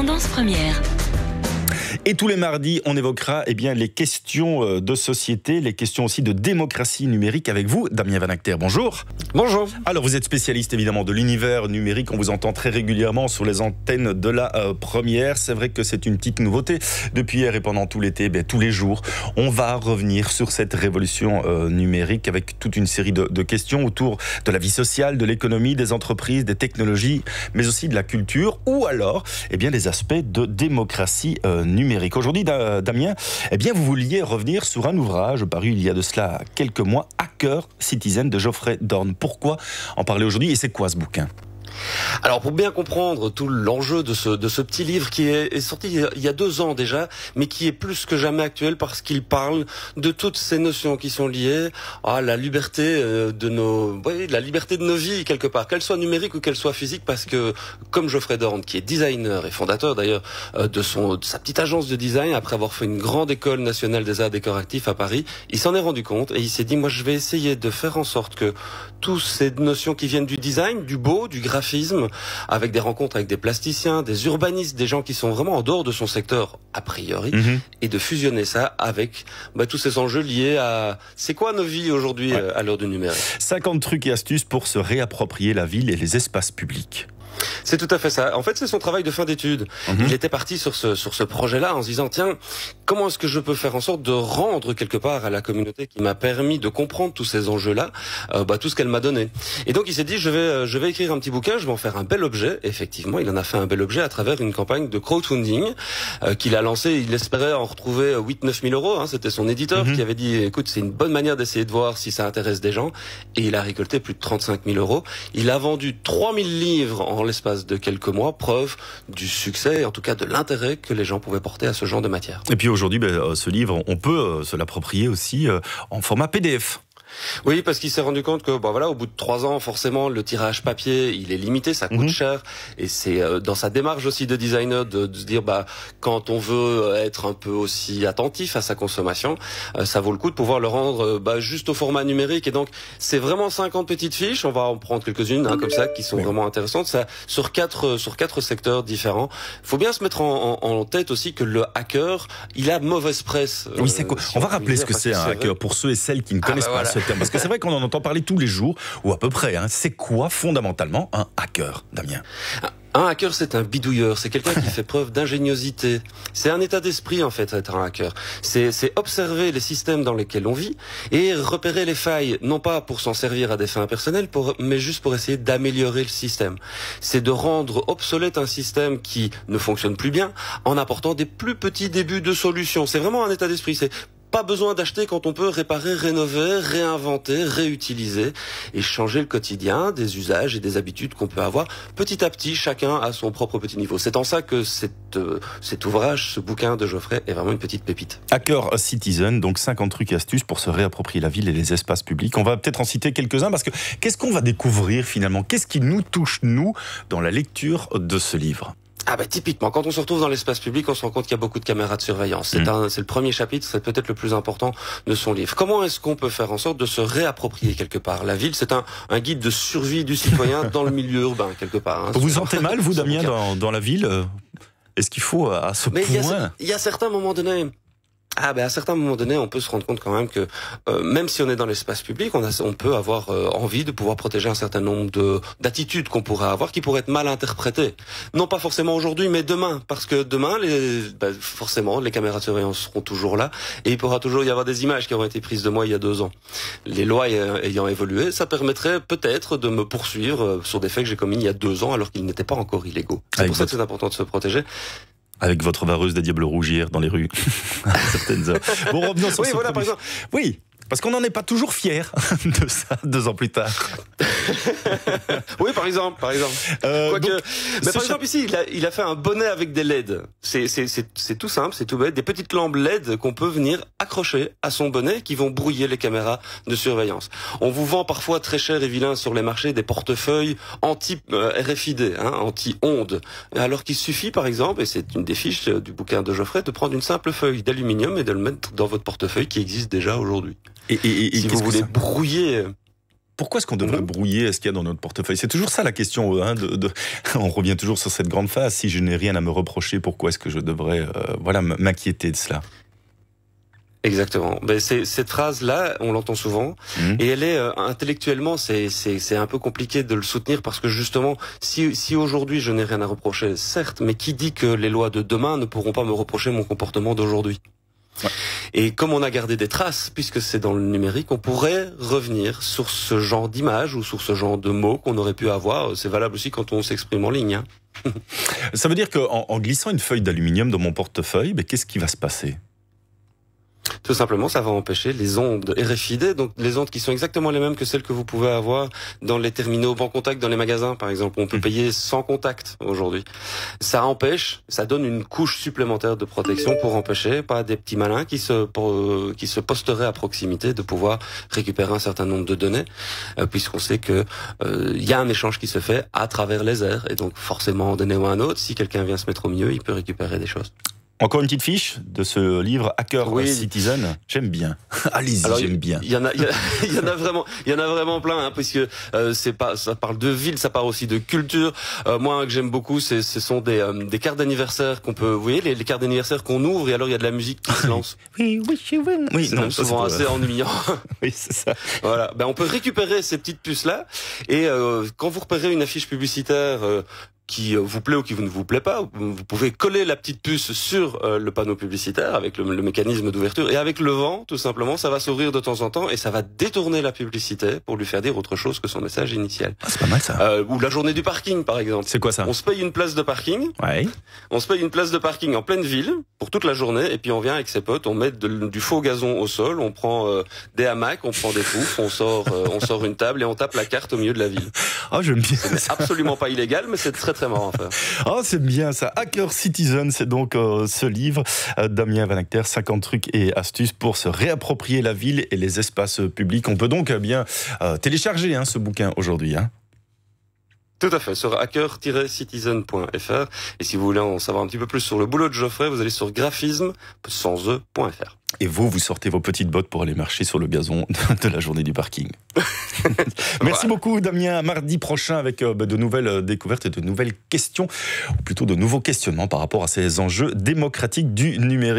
Tendance première. Et tous les mardis, on évoquera eh bien, les questions euh, de société, les questions aussi de démocratie numérique avec vous, Damien Van Acter. Bonjour. Bonjour. Alors, vous êtes spécialiste évidemment de l'univers numérique. On vous entend très régulièrement sur les antennes de la euh, première. C'est vrai que c'est une petite nouveauté. Depuis hier et pendant tout l'été, eh tous les jours, on va revenir sur cette révolution euh, numérique avec toute une série de, de, questions autour de la vie sociale, de l'économie, des entreprises, des technologies, mais aussi de la culture ou alors eh bien, des aspects de démocratie numérique. Aujourd'hui, Damien, eh bien, vous vouliez revenir sur un ouvrage paru il y a de cela quelques mois, Hacker Citizen de Geoffrey Dorn. Pourquoi en parler aujourd'hui et c'est quoi ce bouquin? Alors pour bien comprendre tout l'enjeu de ce, de ce petit livre qui est, sorti il y a deux ans déjà, mais qui est plus que jamais actuel parce qu'il parle de toutes ces notions qui sont liées à la liberté euh, de nos, la liberté de nos vies quelque part, qu'elle soit numérique ou qu'elle soit physique, parce que comme Geoffrey Dorn, qui est designer et fondateur d'ailleurs euh, de son de sa petite agence de design, après avoir fait une grande école nationale des arts décoratifs à Paris, il s'en est rendu compte et il s'est dit moi je vais essayer de faire en sorte que toutes ces notions qui viennent du design, du beau, du graphisme avec des rencontres avec des plasticiens, des urbanistes, des gens qui sont vraiment en dehors de son secteur a priori, mhm. et de fusionner ça avec bah, tous ces enjeux liés à c'est quoi nos vies aujourd'hui euh, à l'heure du numérique? 50 trucs et astuces pour se réapproprier la ville et les espaces publics. C'est tout à fait ça. En fait, c'est son travail de fin d'études. Mhm. Il était parti sur ce sur ce projet-là en se disant tiens, comment est-ce que je peux faire en sorte de rendre quelque part à la communauté qui m'a permis de comprendre tous ces enjeux-là, euh, bah, tout ce qu'elle m'a donné. Et donc il s'est dit je vais euh, je vais écrire un petit bouquin, je vais en faire un bel objet. effectivement, il en a fait un bel objet à travers une campagne de crowdfunding euh, qu'il a lancé. Il espérait en retrouver 8-9 000 euros. Hein. C'était son éditeur mhm. qui avait dit écoute c'est une bonne manière d'essayer de voir si ça intéresse des gens. Et il a récolté plus de 35 000 euros. Il a vendu 3000 livres en l'espace de quelques mois, preuve du succès, en tout cas de l'intérêt que les gens pouvaient porter à ce genre de matière. Et puis aujourd'hui, ben, euh, ce livre, on peut euh, se l'approprier aussi euh, en format PDF. Oui, parce qu'il s'est rendu compte que, bon voilà, au bout de trois ans, forcément, le tirage papier, il est limité, ça coûte mhm. cher, et c'est euh, dans sa démarche aussi de designer de, se dire, bah, quand on veut être un peu aussi attentif à sa consommation, euh, ça vaut le coup de pouvoir le rendre euh, bah, juste au format numérique. Et donc, c'est vraiment 50 petites fiches. On va en prendre quelques-unes hein, comme ça qui sont vraiment intéressantes. Ça sur quatre sur quatre secteurs différents. Il faut bien se mettre en, en, tête aussi que le hacker, il a mauvaise presse. Oui, c'est quoi On va rappeler ce que c'est un hacker pour ceux et celles qui ne ah, connaissent bah, pas parce que c'est vrai qu'on en entend parler tous les jours, ou à peu près. Hein. C'est quoi fondamentalement un hacker, Damien? Un hacker, c'est un bidouilleur, c'est quelqu'un qui fait preuve d'ingéniosité. C'est un état d'esprit, en fait, être un hacker. C'est observer les systèmes dans lesquels on vit et repérer les failles, non pas pour s'en servir à des fins personnelles, mais juste pour essayer d'améliorer le système. C'est de rendre obsolète un système qui ne fonctionne plus bien en apportant des plus petits débuts de solutions. C'est vraiment un état d'esprit. C'est pas besoin d'acheter quand on peut réparer, rénover, réinventer, réutiliser et changer le quotidien des usages et des habitudes qu'on peut avoir petit à petit, chacun à son propre petit niveau. C'est en ça que cette, euh, cet ouvrage, ce bouquin de Geoffrey est vraiment une petite pépite. Hacker Citizen, donc 50 trucs et astuces pour se réapproprier la ville et les espaces publics. On va peut-être en citer quelques-uns parce que qu'est-ce qu'on va découvrir finalement? Qu'est-ce qui nous touche, nous, dans la lecture de ce livre? Ah bah typiquement, quand on se retrouve dans l'espace public, on se rend compte qu'il y a beaucoup de caméras de surveillance. C'est mm. c'est le premier chapitre, c'est peut-être le plus important de son livre. Comment est-ce qu'on peut faire en sorte de se réapproprier quelque part La ville, c'est un, un guide de survie du citoyen dans le milieu urbain quelque part. Hein, vous vous sentez mal, vous, Damien, dans, dans la ville? Est-ce qu'il faut à ce Mais point Il y, y a certains moments donnés ah ben à certains moments donnés, on peut se rendre compte quand même que euh, même si on est dans l'espace public, on, a, on peut avoir euh, envie de pouvoir protéger un certain nombre de d'attitudes qu'on pourrait avoir qui pourraient être mal interprétées. Non pas forcément aujourd'hui, mais demain, parce que demain, les, ben, forcément, les caméras de surveillance seront toujours là et il pourra toujours y avoir des images qui auront été prises de moi il y a deux ans. Les lois ayant évolué, ça permettrait peut-être de me poursuivre euh, sur des faits que j'ai commis il y a deux ans alors qu'ils n'étaient pas encore illégaux. C'est pour ça que c'est important de se protéger avec votre vareuse des diables rougières dans les rues à certaines heures. Bon, revenons sur oui, voilà, par exemple. Oui, parce qu'on n'en est pas toujours fier de ça deux ans plus tard. oui, par exemple, par exemple. Euh, mais par exemple ici, il a, il a, fait un bonnet avec des LED. C'est tout simple, c'est tout bête. Des petites lampes LED qu'on peut venir accrocher à son bonnet qui vont brouiller les caméras de surveillance. On vous vend parfois très cher et vilain sur les marchés des portefeuilles anti euh, RFID, hein, anti ondes. Alors qu'il suffit, par exemple, et c'est une des fiches du bouquin de Geoffrey, de prendre une simple feuille d'aluminium et de le mettre dans votre portefeuille qui existe déjà aujourd'hui. Et, et, et, si vous voulez brouiller Pourquoi est-ce qu'on devrait mhm. brouiller ce qu'il y a dans notre portefeuille? C'est toujours ça la question. Hein, de, on revient toujours sur cette grande phase. Si je n'ai rien à me reprocher, pourquoi est-ce que je devrais euh, voilà, m'inquiéter de cela? Exactement. Ben c'est cette phrase-là, on l'entend souvent, mhm. et elle est euh, intellectuellement, c'est c'est un peu compliqué de le soutenir parce que justement, si si aujourd'hui je n'ai rien à reprocher, certes, mais qui dit que les lois de demain ne pourront pas me reprocher mon comportement d'aujourd'hui? Et comme on a gardé des traces, puisque c'est dans le numérique, on pourrait revenir sur ce genre d'image ou sur ce genre de mots qu'on aurait pu avoir. C'est valable aussi quand on s'exprime en ligne. Hein. Ça veut dire qu'en en glissant une feuille d'aluminium dans mon portefeuille, ben, qu'est-ce qui va se passer? Tout simplement, ça va empêcher les ondes RFID, donc les ondes qui sont exactement les mêmes que celles que vous pouvez avoir dans les terminaux banc contact dans les magasins, par exemple. On peut mmh. payer sans contact aujourd'hui. Ça empêche, ça donne une couche supplémentaire de protection pour empêcher pas des petits malins qui se qui se posteraient à proximité de pouvoir récupérer un certain nombre de données, euh, puisqu'on sait que euh, il y a un échange qui se fait à travers les airs, et donc forcément, donné ou un autre, si quelqu'un vient se mettre au milieu, il peut récupérer des choses. Encore une petite fiche de ce livre Hacker Citizen. J'aime bien. Allez-y, j'aime bien. Il y en a, il y, en a vraiment, il y en a vraiment plein, hein, puisque euh, c'est pas, ça parle de ville, ça parle aussi de culture. Euh, moi, un que j'aime beaucoup, c'est, ce sont des, euh, des cartes d'anniversaire qu'on peut, vous voyez, les, les cartes d'anniversaire qu'on ouvre et alors il y a de la musique qui se lance. oui, oui, oui. Oui, souvent assez ennuyant. oui, c'est ça. Voilà. Ben, on peut récupérer ces petites puces là et euh, quand vous repérez une affiche publicitaire qui euh, vous plaît ou qui ne vous plaît pas, vous pouvez coller la petite puce sur euh, le panneau publicitaire avec le, mécanisme d'ouverture et avec le vent, tout simplement, ça va s'ouvrir de temps en temps et ça va détourner la publicité pour lui faire dire autre chose que son message initial. Ah, c'est pas mal ça. Euh, ou la journée du parking, par exemple. C'est quoi ça On se paye une place de parking. Ouais. On se paye une place de parking en pleine ville pour toute la journée et puis on vient avec ses potes, on met du faux gazon au sol, on prend des hamacs, on prend des poufs, on sort, on sort une table et on tape la carte au milieu de la ville. Ah, j'aime bien. C'est absolument pas illégal, mais c'est très marrant Oh, c'est bien ça. Hacker Citizen, c'est donc euh, ce livre. Euh, Damien Van Acter, 50 trucs et astuces pour se réapproprier la ville et les espaces publics. On peut donc euh, bien télécharger hein, ce bouquin aujourd'hui. Hein. Tout à fait, sur hacker-citizen.fr. Et si vous voulez en savoir un petit peu plus sur le boulot de Geoffrey, vous allez sur graphisme sans e.fr. Et vous, vous sortez vos petites bottes pour aller marcher sur le gazon de la journée du parking. Merci beaucoup, Damien. Mardi prochain avec euh, bah, de nouvelles euh, découvertes et de nouvelles questions, ou plutôt de nouveaux questionnements par rapport à ces enjeux démocratiques du numérique.